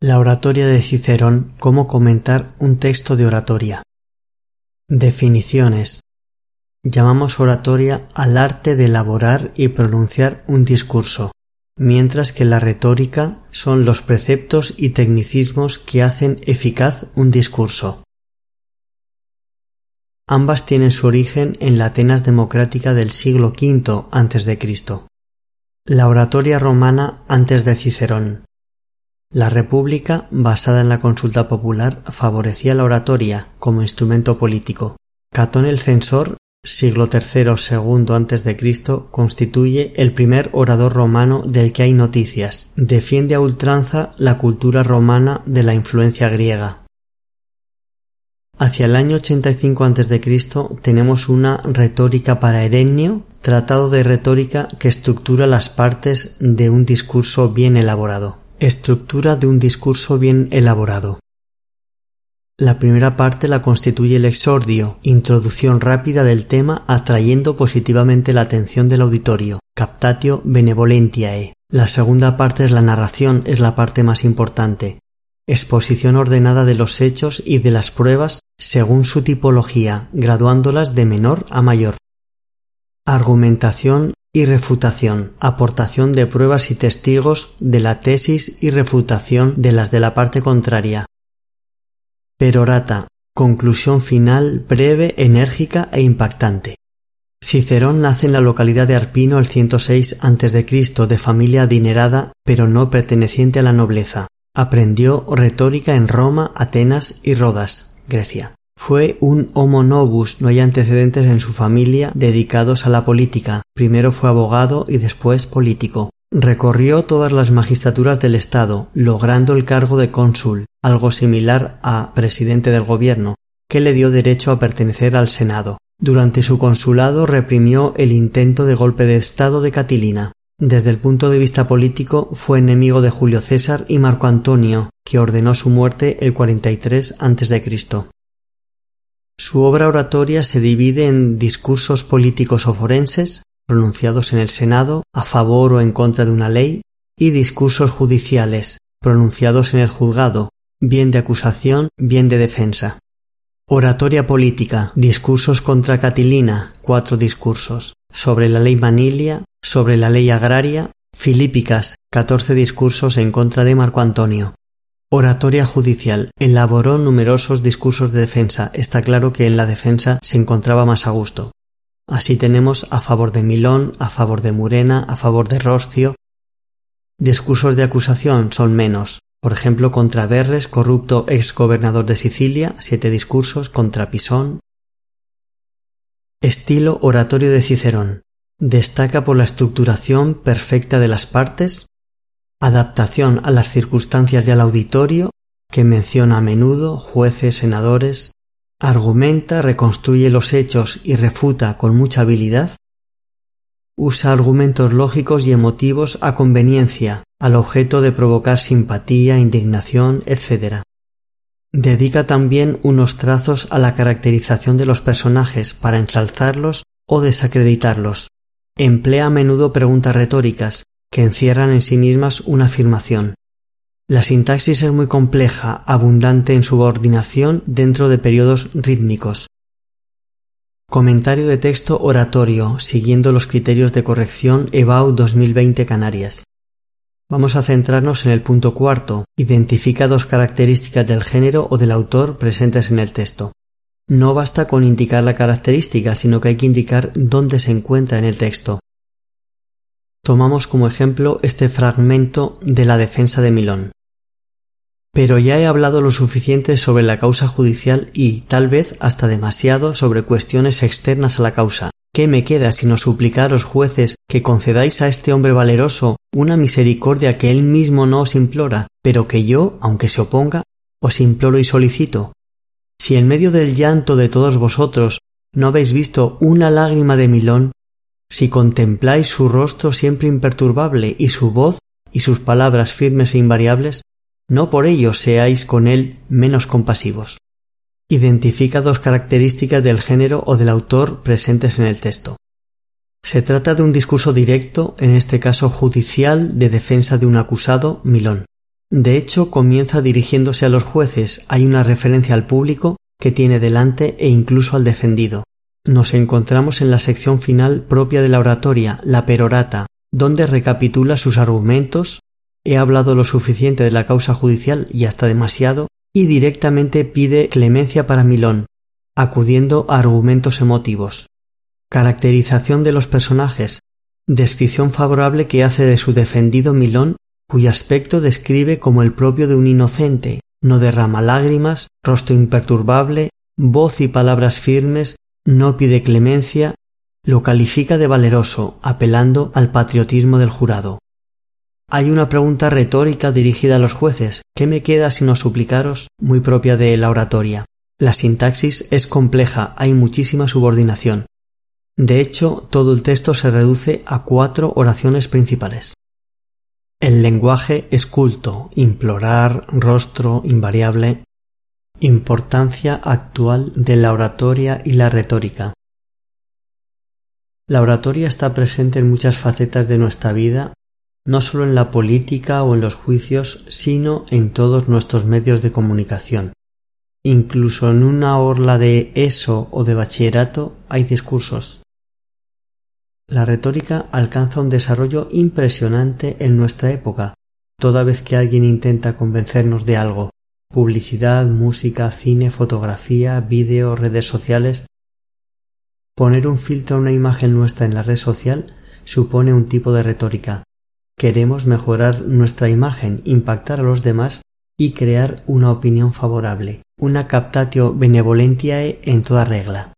La oratoria de Cicerón, cómo comentar un texto de oratoria. Definiciones. Llamamos oratoria al arte de elaborar y pronunciar un discurso, mientras que la retórica son los preceptos y tecnicismos que hacen eficaz un discurso. Ambas tienen su origen en la Atenas democrática del siglo V a.C. La oratoria romana antes de Cicerón. La República, basada en la consulta popular, favorecía la oratoria como instrumento político. Catón el Censor, siglo III segundo antes de Cristo, constituye el primer orador romano del que hay noticias. Defiende a ultranza la cultura romana de la influencia griega. Hacia el año 85 a.C. tenemos una retórica para Erenio, tratado de retórica que estructura las partes de un discurso bien elaborado. Estructura de un discurso bien elaborado. La primera parte la constituye el exordio, introducción rápida del tema atrayendo positivamente la atención del auditorio, captatio benevolentiae. La segunda parte es la narración, es la parte más importante. Exposición ordenada de los hechos y de las pruebas según su tipología, graduándolas de menor a mayor. Argumentación y refutación, aportación de pruebas y testigos de la tesis y refutación de las de la parte contraria. Perorata, conclusión final breve, enérgica e impactante. Cicerón nace en la localidad de Arpino el 106 a.C. de familia adinerada, pero no perteneciente a la nobleza. Aprendió retórica en Roma, Atenas y Rodas, Grecia. Fue un homo novus, no hay antecedentes en su familia dedicados a la política. Primero fue abogado y después político. Recorrió todas las magistraturas del Estado, logrando el cargo de cónsul, algo similar a presidente del gobierno, que le dio derecho a pertenecer al Senado. Durante su consulado reprimió el intento de golpe de Estado de Catilina. Desde el punto de vista político fue enemigo de Julio César y Marco Antonio, que ordenó su muerte el 43 a.C. Su obra oratoria se divide en discursos políticos o forenses, pronunciados en el Senado a favor o en contra de una ley, y discursos judiciales, pronunciados en el juzgado, bien de acusación, bien de defensa. Oratoria política, discursos contra Catilina, cuatro discursos, sobre la ley Manilia, sobre la ley agraria, Filípicas, catorce discursos en contra de Marco Antonio, Oratoria judicial. Elaboró numerosos discursos de defensa. Está claro que en la defensa se encontraba más a gusto. Así tenemos a favor de Milón, a favor de Murena, a favor de Roscio. Discursos de acusación son menos. Por ejemplo, contra Verres, corrupto ex gobernador de Sicilia, siete discursos contra Pisón. Estilo oratorio de Cicerón. Destaca por la estructuración perfecta de las partes, adaptación a las circunstancias del auditorio, que menciona a menudo jueces, senadores, argumenta, reconstruye los hechos y refuta con mucha habilidad, usa argumentos lógicos y emotivos a conveniencia, al objeto de provocar simpatía, indignación, etc. Dedica también unos trazos a la caracterización de los personajes para ensalzarlos o desacreditarlos. Emplea a menudo preguntas retóricas, que encierran en sí mismas una afirmación. La sintaxis es muy compleja, abundante en subordinación dentro de periodos rítmicos. Comentario de texto oratorio, siguiendo los criterios de corrección EBAU 2020 Canarias. Vamos a centrarnos en el punto cuarto. Identifica dos características del género o del autor presentes en el texto. No basta con indicar la característica, sino que hay que indicar dónde se encuentra en el texto. Tomamos como ejemplo este fragmento de la defensa de Milón. Pero ya he hablado lo suficiente sobre la causa judicial y, tal vez, hasta demasiado sobre cuestiones externas a la causa. ¿Qué me queda sino suplicaros, jueces, que concedáis a este hombre valeroso una misericordia que él mismo no os implora, pero que yo, aunque se oponga, os imploro y solicito? Si en medio del llanto de todos vosotros no habéis visto una lágrima de Milón, si contempláis su rostro siempre imperturbable y su voz y sus palabras firmes e invariables, no por ello seáis con él menos compasivos. Identifica dos características del género o del autor presentes en el texto. Se trata de un discurso directo, en este caso judicial, de defensa de un acusado, Milón. De hecho, comienza dirigiéndose a los jueces, hay una referencia al público que tiene delante e incluso al defendido. Nos encontramos en la sección final propia de la oratoria, la perorata, donde recapitula sus argumentos, he hablado lo suficiente de la causa judicial y hasta demasiado, y directamente pide clemencia para Milón, acudiendo a argumentos emotivos. Caracterización de los personajes. Descripción favorable que hace de su defendido Milón, cuyo aspecto describe como el propio de un inocente, no derrama lágrimas, rostro imperturbable, voz y palabras firmes, no pide clemencia, lo califica de valeroso, apelando al patriotismo del jurado. Hay una pregunta retórica dirigida a los jueces, ¿qué me queda sino suplicaros? muy propia de la oratoria. La sintaxis es compleja, hay muchísima subordinación. De hecho, todo el texto se reduce a cuatro oraciones principales. El lenguaje es culto, implorar, rostro, invariable. Importancia actual de la oratoria y la retórica. La oratoria está presente en muchas facetas de nuestra vida, no solo en la política o en los juicios, sino en todos nuestros medios de comunicación. Incluso en una orla de ESO o de bachillerato hay discursos. La retórica alcanza un desarrollo impresionante en nuestra época, toda vez que alguien intenta convencernos de algo. Publicidad, música, cine, fotografía, vídeo, redes sociales. Poner un filtro a una imagen nuestra en la red social supone un tipo de retórica. Queremos mejorar nuestra imagen, impactar a los demás y crear una opinión favorable, una captatio benevolentiae en toda regla.